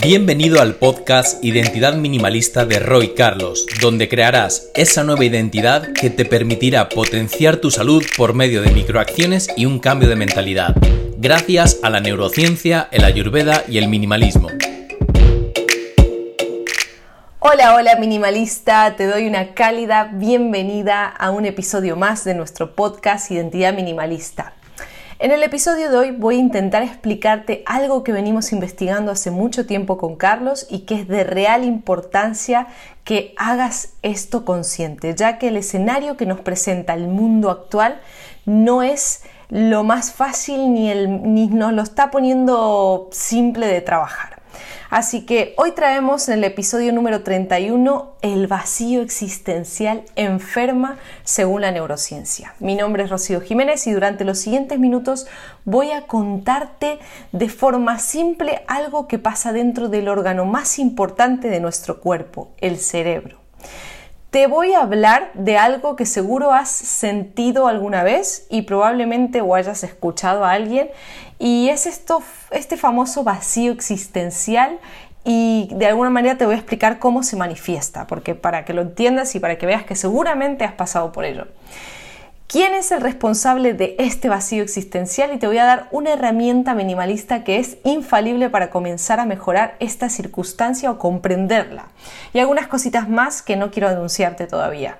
Bienvenido al podcast Identidad Minimalista de Roy Carlos, donde crearás esa nueva identidad que te permitirá potenciar tu salud por medio de microacciones y un cambio de mentalidad, gracias a la neurociencia, el ayurveda y el minimalismo. Hola, hola minimalista, te doy una cálida bienvenida a un episodio más de nuestro podcast Identidad Minimalista. En el episodio de hoy voy a intentar explicarte algo que venimos investigando hace mucho tiempo con Carlos y que es de real importancia que hagas esto consciente, ya que el escenario que nos presenta el mundo actual no es lo más fácil ni, ni nos lo está poniendo simple de trabajar. Así que hoy traemos en el episodio número 31 el vacío existencial enferma según la neurociencia. Mi nombre es Rocío Jiménez y durante los siguientes minutos voy a contarte de forma simple algo que pasa dentro del órgano más importante de nuestro cuerpo, el cerebro te voy a hablar de algo que seguro has sentido alguna vez y probablemente o hayas escuchado a alguien y es esto, este famoso vacío existencial y de alguna manera te voy a explicar cómo se manifiesta, porque para que lo entiendas y para que veas que seguramente has pasado por ello. ¿Quién es el responsable de este vacío existencial? Y te voy a dar una herramienta minimalista que es infalible para comenzar a mejorar esta circunstancia o comprenderla. Y algunas cositas más que no quiero anunciarte todavía.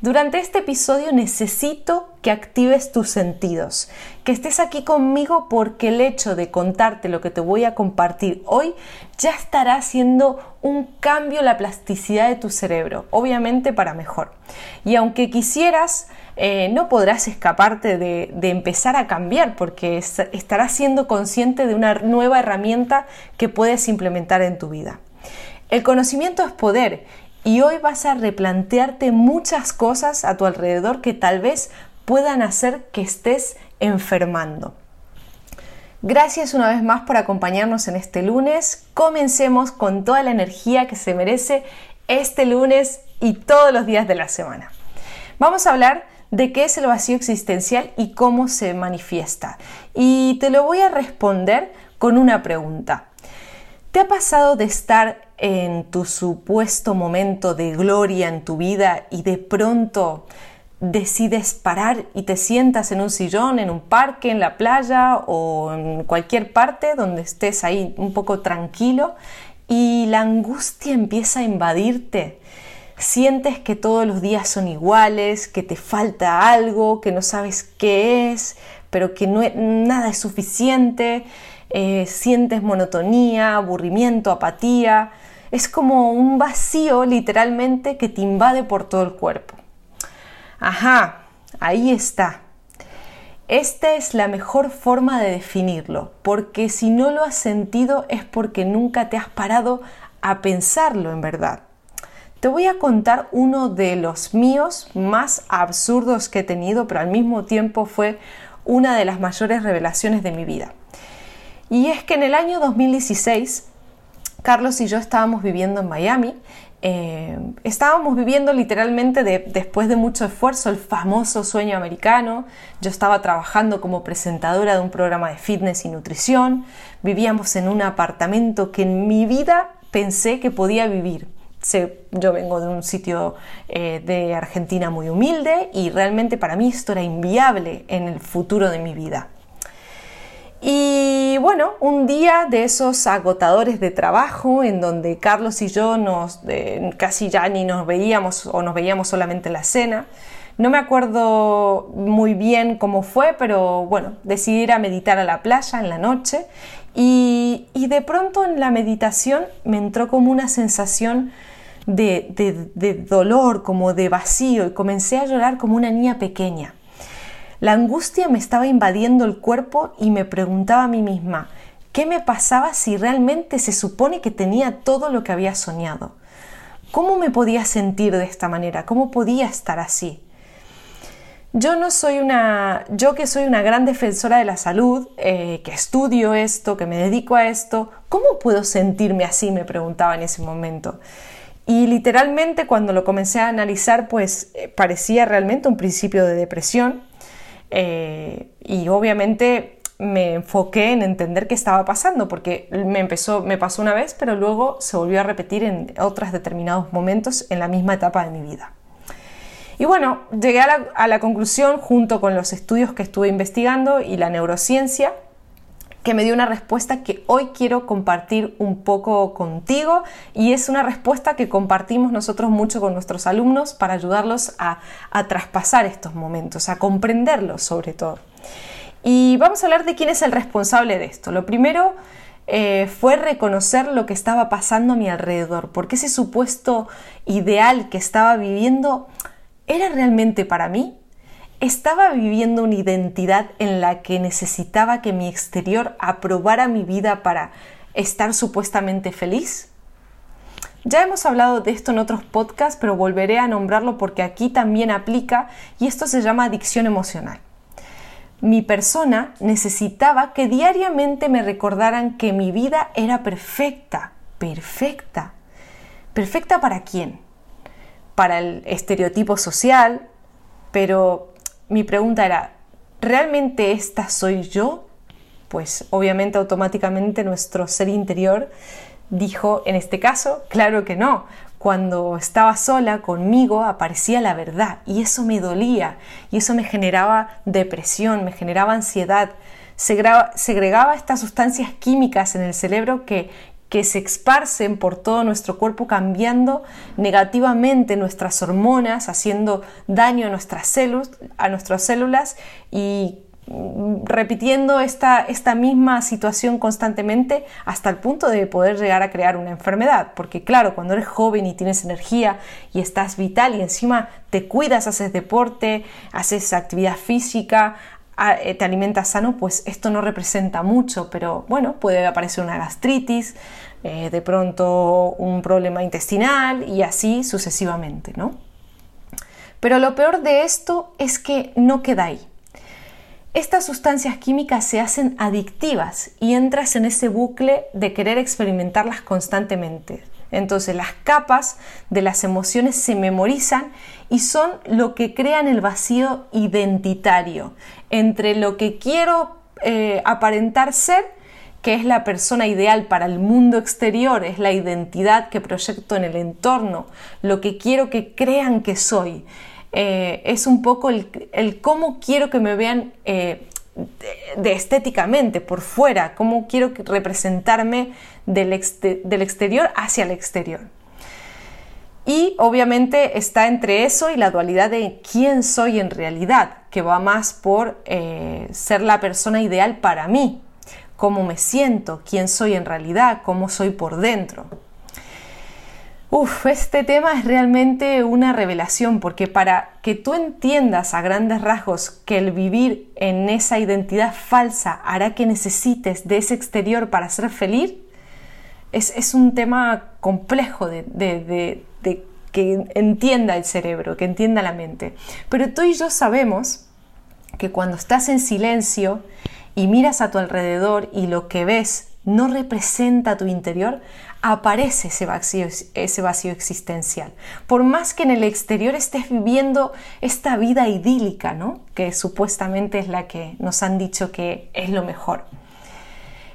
Durante este episodio necesito que actives tus sentidos, que estés aquí conmigo porque el hecho de contarte lo que te voy a compartir hoy ya estará haciendo un cambio en la plasticidad de tu cerebro, obviamente para mejor. Y aunque quisieras, eh, no podrás escaparte de, de, empezar a cambiar porque estarás siendo consciente de una nueva herramienta que puedes implementar en tu vida. El conocimiento es poder y hoy vas a replantearte muchas cosas a tu alrededor que tal vez puedan hacer que estés enfermando. Gracias una vez más por acompañarnos en este lunes. Comencemos con toda la energía que se merece este lunes y todos los días de la semana. Vamos a hablar de qué es el vacío existencial y cómo se manifiesta. Y te lo voy a responder con una pregunta. ¿Te ha pasado de estar en tu supuesto momento de gloria en tu vida y de pronto decides parar y te sientas en un sillón, en un parque, en la playa o en cualquier parte donde estés ahí un poco tranquilo y la angustia empieza a invadirte. Sientes que todos los días son iguales, que te falta algo, que no sabes qué es, pero que no, nada es suficiente, eh, sientes monotonía, aburrimiento, apatía. Es como un vacío literalmente que te invade por todo el cuerpo. Ajá, ahí está. Esta es la mejor forma de definirlo, porque si no lo has sentido es porque nunca te has parado a pensarlo en verdad. Te voy a contar uno de los míos más absurdos que he tenido, pero al mismo tiempo fue una de las mayores revelaciones de mi vida. Y es que en el año 2016, Carlos y yo estábamos viviendo en Miami. Eh, estábamos viviendo literalmente después de mucho esfuerzo el famoso sueño americano. Yo estaba trabajando como presentadora de un programa de fitness y nutrición. Vivíamos en un apartamento que en mi vida pensé que podía vivir. Yo vengo de un sitio eh, de Argentina muy humilde y realmente para mí esto era inviable en el futuro de mi vida. Y bueno, un día de esos agotadores de trabajo en donde Carlos y yo nos casi ya ni nos veíamos o nos veíamos solamente en la cena. No me acuerdo muy bien cómo fue, pero bueno, decidí ir a meditar a la playa en la noche y, de pronto en la meditación me entró como una sensación de, dolor, como de vacío y comencé a llorar como una niña pequeña. La angustia me estaba invadiendo el cuerpo y me preguntaba a mí misma, ¿qué me pasaba si realmente se supone que tenía todo lo que había soñado? ¿Cómo me podía sentir de esta manera? ¿Cómo podía estar así? Yo no soy una, yo que soy una gran defensora de la salud, eh, que estudio esto, que me dedico a esto, ¿cómo puedo sentirme así? Me preguntaba en ese momento. Y literalmente cuando lo comencé a analizar, pues eh, parecía realmente un principio de depresión. Eh, y obviamente me enfoqué en entender qué estaba pasando, porque me, empezó, me pasó una vez, pero luego se volvió a repetir en otros determinados momentos en la misma etapa de mi vida. Y bueno, llegué a la, a la conclusión, junto con los estudios que estuve investigando y la neurociencia, que me dio una respuesta que hoy quiero compartir un poco contigo y es una respuesta que compartimos nosotros mucho con nuestros alumnos para ayudarlos a, traspasar estos momentos, a comprenderlos sobre todo. Y vamos a hablar de quién es el responsable de esto. Lo primero eh, fue reconocer lo que estaba pasando a mi alrededor, porque ese supuesto ideal que estaba viviendo era realmente para mí estaba viviendo una identidad en la que necesitaba que mi exterior aprobara mi vida para estar supuestamente feliz? Ya hemos hablado de esto en otros podcasts, pero volveré a nombrarlo porque aquí también aplica y esto se llama adicción emocional. Mi persona necesitaba que diariamente me recordaran que mi vida era perfecta, perfecta. ¿Perfecta para quién? Para el estereotipo social, pero mi pregunta era, ¿realmente esta soy yo? Pues obviamente automáticamente nuestro ser interior dijo, en este caso, claro que no. Cuando estaba sola conmigo aparecía la verdad y eso me dolía y eso me generaba depresión, me generaba ansiedad, segregaba estas sustancias químicas en el cerebro que, que se esparcen por todo nuestro cuerpo cambiando negativamente nuestras hormonas, haciendo daño a nuestras, células, a nuestras células y mm, repitiendo esta, esta misma situación constantemente hasta el punto de poder llegar a crear una enfermedad. Porque claro, cuando eres joven y tienes energía y estás vital y encima te cuidas, haces deporte, haces actividad física, te alimentas sano, pues esto no representa mucho, pero bueno, puede aparecer una gastritis, eh, de pronto un problema intestinal y así sucesivamente, ¿no? Pero lo peor de esto es que no queda ahí. Estas sustancias químicas se hacen adictivas y entras en ese bucle de querer experimentarlas constantemente. Entonces las capas de las emociones se memorizan y son lo que crean el vacío identitario entre lo que quiero eh, aparentar ser, que es la persona ideal para el mundo exterior, es la identidad que proyecto en el entorno, lo que quiero que crean que soy. Eh, es un poco el, cómo quiero que me vean eh, de, estéticamente, por fuera, cómo quiero representarme del, exterior hacia el exterior. Y obviamente está entre eso y la dualidad de quién soy en realidad, que va más por eh, ser la persona ideal para mí, cómo me siento, quién soy en realidad, cómo soy por dentro. Uf, este tema es realmente una revelación porque para que tú entiendas a grandes rasgos que el vivir en esa identidad falsa hará que necesites de ese exterior para ser feliz, es, un tema complejo de, de que entienda el cerebro, que entienda la mente. Pero tú y yo sabemos que cuando estás en silencio y miras a tu alrededor y lo que ves no representa tu interior, aparece ese vacío, ese vacío existencial. Por más que en el exterior estés viviendo esta vida idílica, ¿no? que supuestamente es la que nos han dicho que es lo mejor.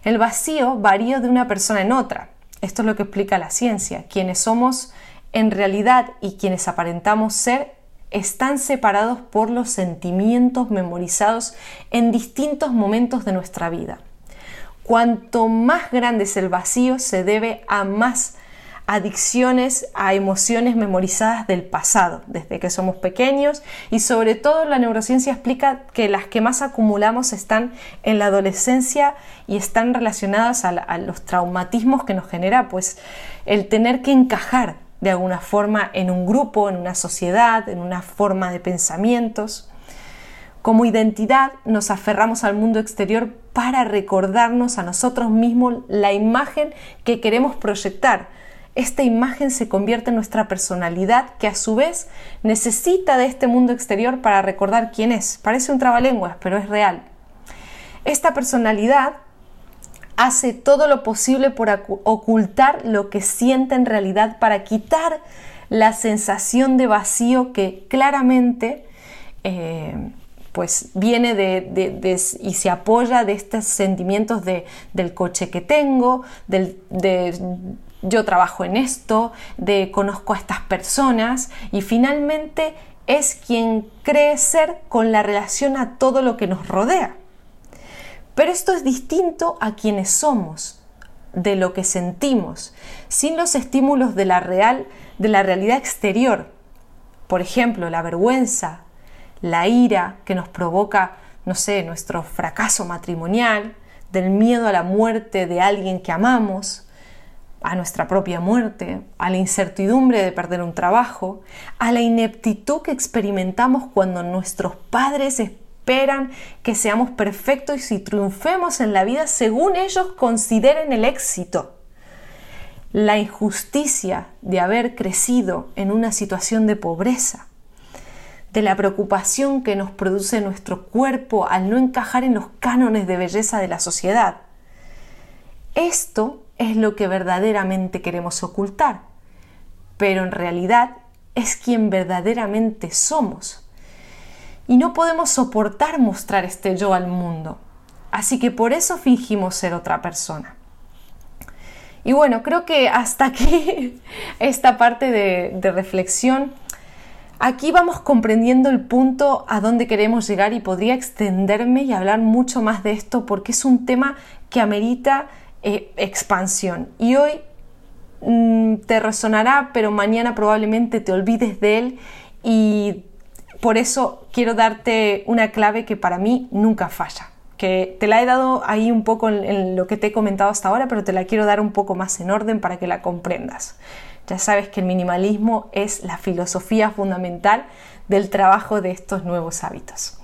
El vacío varía de una persona en otra. Esto es lo que explica la ciencia. Quienes somos en realidad y quienes aparentamos ser están separados por los sentimientos memorizados en distintos momentos de nuestra vida. Cuanto más grande es el vacío, se debe a más adicciones a emociones memorizadas del pasado, desde que somos pequeños y sobre todo la neurociencia explica que las que más acumulamos están en la adolescencia y están relacionadas a, los traumatismos que nos genera pues el tener que encajar de alguna forma en un grupo, en una sociedad, en una forma de pensamientos. Como identidad nos aferramos al mundo exterior para recordarnos a nosotros mismos la imagen que queremos proyectar. Esta imagen se convierte en nuestra personalidad que a su vez necesita de este mundo exterior para recordar quién es. Parece un trabalenguas, pero es real. Esta personalidad hace todo lo posible por ocultar lo que siente en realidad para quitar la sensación de vacío que claramente eh, pues viene de, y se apoya de estos sentimientos de, del coche que tengo, del, de yo trabajo en esto, de conozco a estas personas y finalmente es quien cree ser con la relación a todo lo que nos rodea. Pero esto es distinto a quienes somos, de lo que sentimos, sin los estímulos de la real, de la realidad exterior. Por ejemplo, la vergüenza, la ira que nos provoca, no sé, nuestro fracaso matrimonial, del miedo a la muerte de alguien que amamos, a nuestra propia muerte, a la incertidumbre de perder un trabajo, a la ineptitud que experimentamos cuando nuestros padres esperan que seamos perfectos y triunfemos en la vida según ellos consideren el éxito. La injusticia de haber crecido en una situación de pobreza, de la preocupación que nos produce nuestro cuerpo al no encajar en los cánones de belleza de la sociedad. Esto es lo que verdaderamente queremos ocultar, pero en realidad es quien verdaderamente somos. Y no podemos soportar mostrar este yo al mundo, así que por eso fingimos ser otra persona. Y bueno, creo que hasta aquí esta parte de, de reflexión. Aquí vamos comprendiendo el punto a donde queremos llegar y podría extenderme y hablar mucho más de esto porque es un tema que amerita eh, expansión. Y hoy mm, te resonará, pero mañana probablemente te olvides de él y por eso quiero darte una clave que para mí nunca falla. Que te la he dado ahí un poco en, lo que te he comentado hasta ahora, pero te la quiero dar un poco más en orden para que la comprendas. Ya sabes que el minimalismo es la filosofía fundamental del trabajo de estos nuevos hábitos.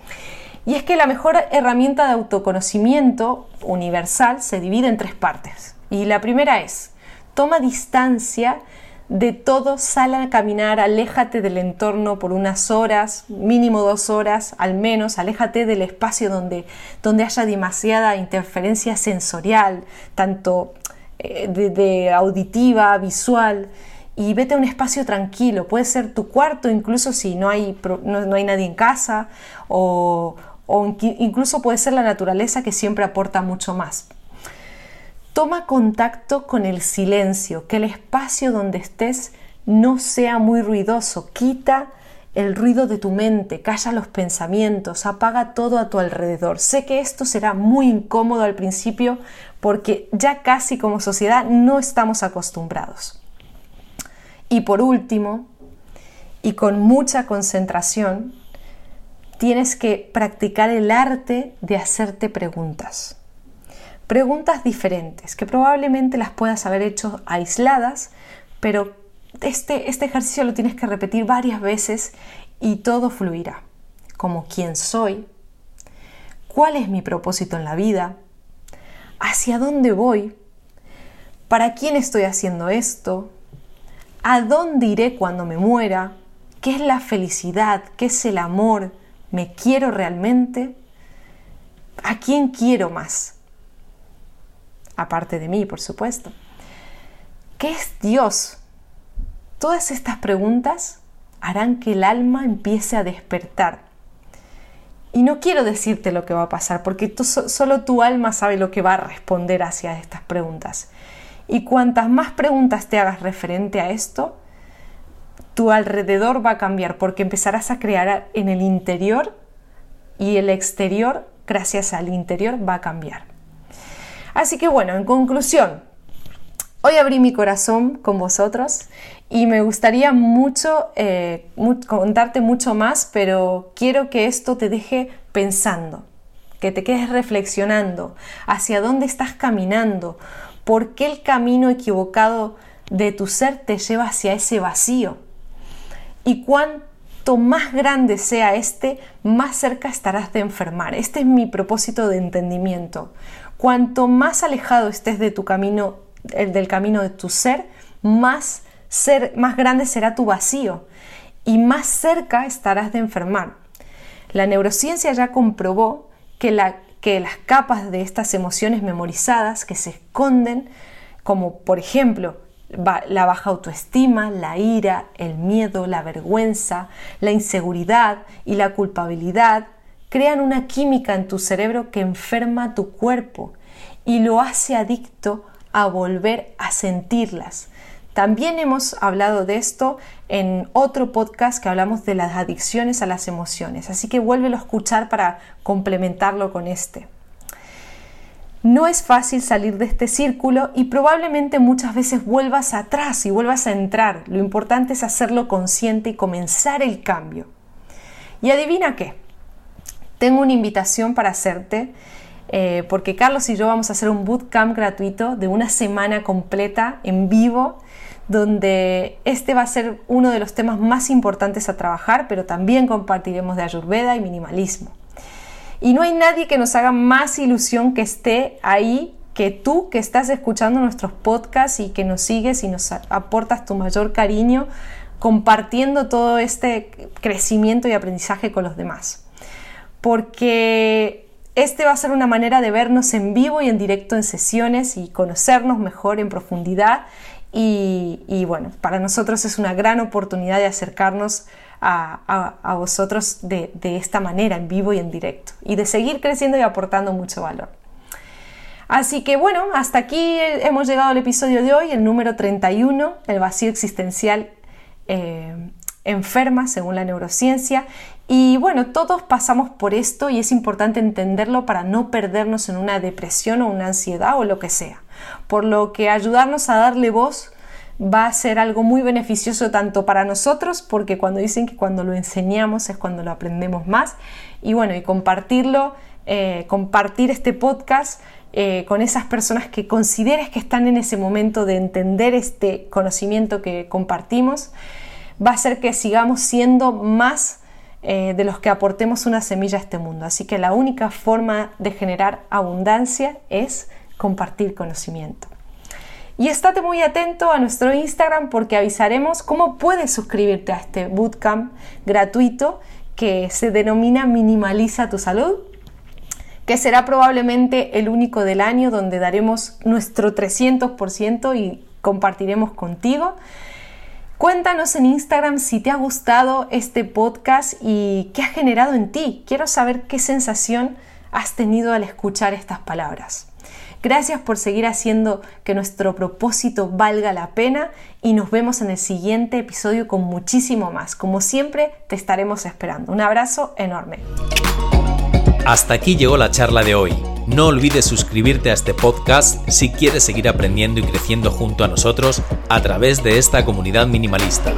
Y es que la mejor herramienta de autoconocimiento universal se divide en tres partes. Y la primera es, toma distancia de todo, sal a caminar, aléjate del entorno por unas horas, mínimo dos horas al menos, aléjate del espacio donde, donde haya demasiada interferencia sensorial, tanto eh, de, auditiva, visual, y vete a un espacio tranquilo, puede ser tu cuarto, incluso si no hay, no hay nadie en casa, o, o incluso puede ser la naturaleza que siempre aporta mucho más. Toma contacto con el silencio, que el espacio donde estés no sea muy ruidoso, quita el ruido de tu mente, calla los pensamientos, apaga todo a tu alrededor. Sé que esto será muy incómodo al principio porque ya casi como sociedad no estamos acostumbrados. Y por último, y con mucha concentración, tienes que practicar el arte de hacerte preguntas. Preguntas diferentes, que probablemente las puedas haber hecho aisladas, pero este, este ejercicio lo tienes que repetir varias veces y todo fluirá. Como quién soy, cuál es mi propósito en la vida, hacia dónde voy, para quién estoy haciendo esto, a dónde iré cuando me muera, qué es la felicidad, qué es el amor, ¿Me quiero realmente? ¿A quién quiero más? Aparte de mí, por supuesto. ¿Qué es Dios? Todas estas preguntas harán que el alma empiece a despertar. Y no quiero decirte lo que va a pasar, porque solo tu alma sabe lo que va a responder hacia estas preguntas. Y cuantas más preguntas te hagas referente a esto, tu alrededor va a cambiar porque empezarás a crear en el interior y el exterior, gracias al interior, va a cambiar. Así que bueno, en conclusión, hoy abrí mi corazón con vosotros y me gustaría mucho eh, contarte mucho más, pero quiero que esto te deje pensando, que te quedes reflexionando hacia dónde estás caminando, por qué el camino equivocado de tu ser te lleva hacia ese vacío y cuanto más grande sea este, más cerca estarás de enfermar. Este es mi propósito de entendimiento. Cuanto más alejado estés de tu camino, del camino de tu ser, más, ser, más grande será tu vacío y más cerca estarás de enfermar. La neurociencia ya comprobó que, la, que las capas de estas emociones memorizadas que se esconden, como por ejemplo la baja autoestima, la ira, el miedo, la vergüenza, la inseguridad y la culpabilidad crean una química en tu cerebro que enferma tu cuerpo y lo hace adicto a volver a sentirlas. También hemos hablado de esto en otro podcast que hablamos de las adicciones a las emociones, así que vuélvelo a escuchar para complementarlo con este. No es fácil salir de este círculo y probablemente muchas veces vuelvas atrás y vuelvas a entrar. Lo importante es hacerlo consciente y comenzar el cambio. Y adivina qué, tengo una invitación para hacerte eh, porque Carlos y yo vamos a hacer un bootcamp gratuito de una semana completa en vivo donde este va a ser uno de los temas más importantes a trabajar, pero también compartiremos de Ayurveda y minimalismo. Y no hay nadie que nos haga más ilusión que esté ahí que tú que estás escuchando nuestros podcasts y que nos sigues y nos aportas tu mayor cariño compartiendo todo este crecimiento y aprendizaje con los demás. Porque este va a ser una manera de vernos en vivo y en directo en sesiones y conocernos mejor en profundidad. Y, bueno, para nosotros es una gran oportunidad de acercarnos a, vosotros de, esta manera, en vivo y en directo, y de seguir creciendo y aportando mucho valor. Así que bueno, hasta aquí hemos llegado al episodio de hoy, el número 31, el vacío existencial eh, enferma según la neurociencia. Y bueno, todos pasamos por esto y es importante entenderlo para no perdernos en una depresión o una ansiedad o lo que sea. Por lo que ayudarnos a darle voz va a ser algo muy beneficioso tanto para nosotros, porque cuando dicen que cuando lo enseñamos es cuando lo aprendemos más, y bueno, y compartirlo, eh, compartir este podcast eh, con esas personas que consideres que están en ese momento de entender este conocimiento que compartimos, va a hacer que sigamos siendo más eh, de los que aportemos una semilla a este mundo. Así que la única forma de generar abundancia es compartir conocimiento. Y estate muy atento a nuestro Instagram porque avisaremos cómo puedes suscribirte a este bootcamp gratuito que se denomina Minimaliza tu salud, que será probablemente el único del año donde daremos nuestro 300% y compartiremos contigo. Cuéntanos en Instagram si te ha gustado este podcast y qué ha generado en ti. Quiero saber qué sensación has tenido al escuchar estas palabras. Gracias por seguir haciendo que nuestro propósito valga la pena y nos vemos en el siguiente episodio con muchísimo más. Como siempre, te estaremos esperando. Un abrazo enorme. Hasta aquí llegó la charla de hoy. No olvides suscribirte a este podcast si quieres seguir aprendiendo y creciendo junto a nosotros a través de esta comunidad minimalista.